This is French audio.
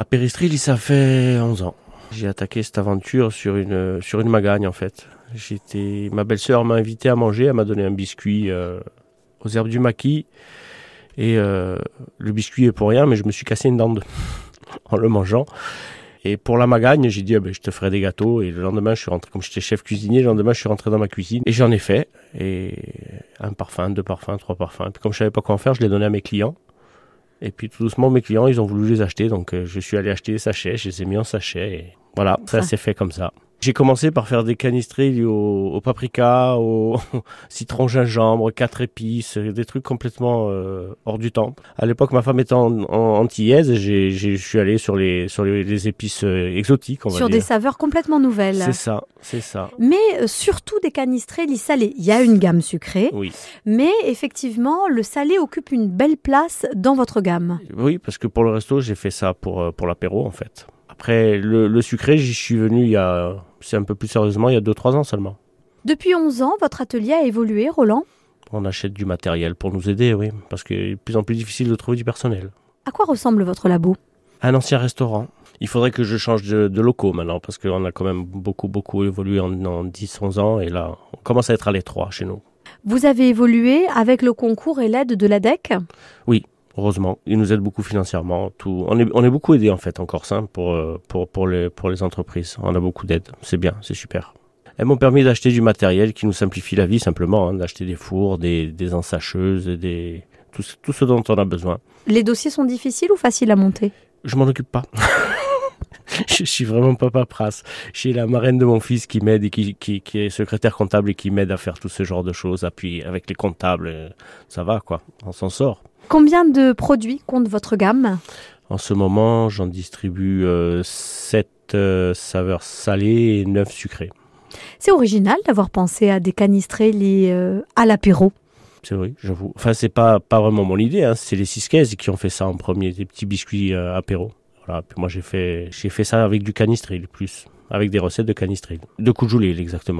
À Péristril, ça fait 11 ans. J'ai attaqué cette aventure sur une, sur une magagne en fait. J'étais, ma belle-sœur m'a invité à manger, elle m'a donné un biscuit euh, aux herbes du maquis. Et euh, le biscuit est pour rien, mais je me suis cassé une dent en le mangeant. Et pour la magagne, j'ai dit, ah ben, je te ferai des gâteaux. Et le lendemain, je suis rentré, comme j'étais chef cuisinier, le lendemain, je suis rentré dans ma cuisine. Et j'en ai fait. Et un parfum, deux parfums, trois parfums. Et puis comme je savais pas quoi en faire, je les donnais à mes clients. Et puis tout doucement, mes clients, ils ont voulu les acheter. Donc euh, je suis allé acheter des sachets, je les ai mis en sachet. Et voilà, ça Ah. s'est fait comme ça. J'ai commencé par faire des canistrés au, au paprika, au citron gingembre, quatre épices, des trucs complètement euh, hors du temps. À l'époque, ma femme étant en, en antillaise, je suis allé sur les sur les, les épices euh, exotiques, on va Sur dire. des saveurs complètement nouvelles. C'est ça, c'est ça. Mais euh, surtout des canistrelli salés. Il y a une gamme sucrée, Oui, mais effectivement, le salé occupe une belle place dans votre gamme. oui, parce que pour le resto, j'ai fait ça pour pour l'apéro en fait. Après, le, le sucré, j'y suis venu il y a, c'est un peu plus sérieusement, il y a 2-3 ans seulement. Depuis 11 ans, votre atelier a évolué, Roland? On achète du matériel pour nous aider, oui, parce que c'est de plus en plus difficile de trouver du personnel. À quoi ressemble votre labo? Un ancien restaurant. Il faudrait que je change de, de locaux maintenant, parce qu'on a quand même beaucoup, beaucoup évolué en, en 10-11 ans, et là, on commence à être à l'étroit chez nous. Vous avez évolué avec le concours et l'aide de l'ADEC? Heureusement, ils nous aident beaucoup financièrement. Tout, on est, on est beaucoup aidé en fait en Corse hein, pour, euh, pour, pour, les, pour les entreprises. On a beaucoup d'aide. C'est bien, c'est super. Elles m'ont permis d'acheter du matériel qui nous simplifie la vie simplement, hein, d'acheter des fours, des, des ensacheuses, et des, tout, tout ce dont on a besoin. Les dossiers sont difficiles ou faciles à monter? Je m'en occupe pas. je suis vraiment pas paperasse. J'ai la marraine de mon fils qui m'aide et qui, qui, qui est secrétaire comptable et qui m'aide à faire tout ce genre de choses. Et puis avec les comptables, euh, ça va quoi, on s'en sort. Combien de produits compte votre gamme? En ce moment, j'en distribue 7 saveurs salées et 9 sucrées. C'est original d'avoir pensé à des canistrelli euh, à l'apéro. C'est vrai, j'avoue. Enfin, c'est pas, pas vraiment mon idée, hein. c'est les Sisquaises qui ont fait ça en premier, des petits biscuits euh, apéro. Puis moi, j'ai fait, j'ai fait ça avec du canistril, plus, avec des recettes de canistril. De coujoulé, exactement.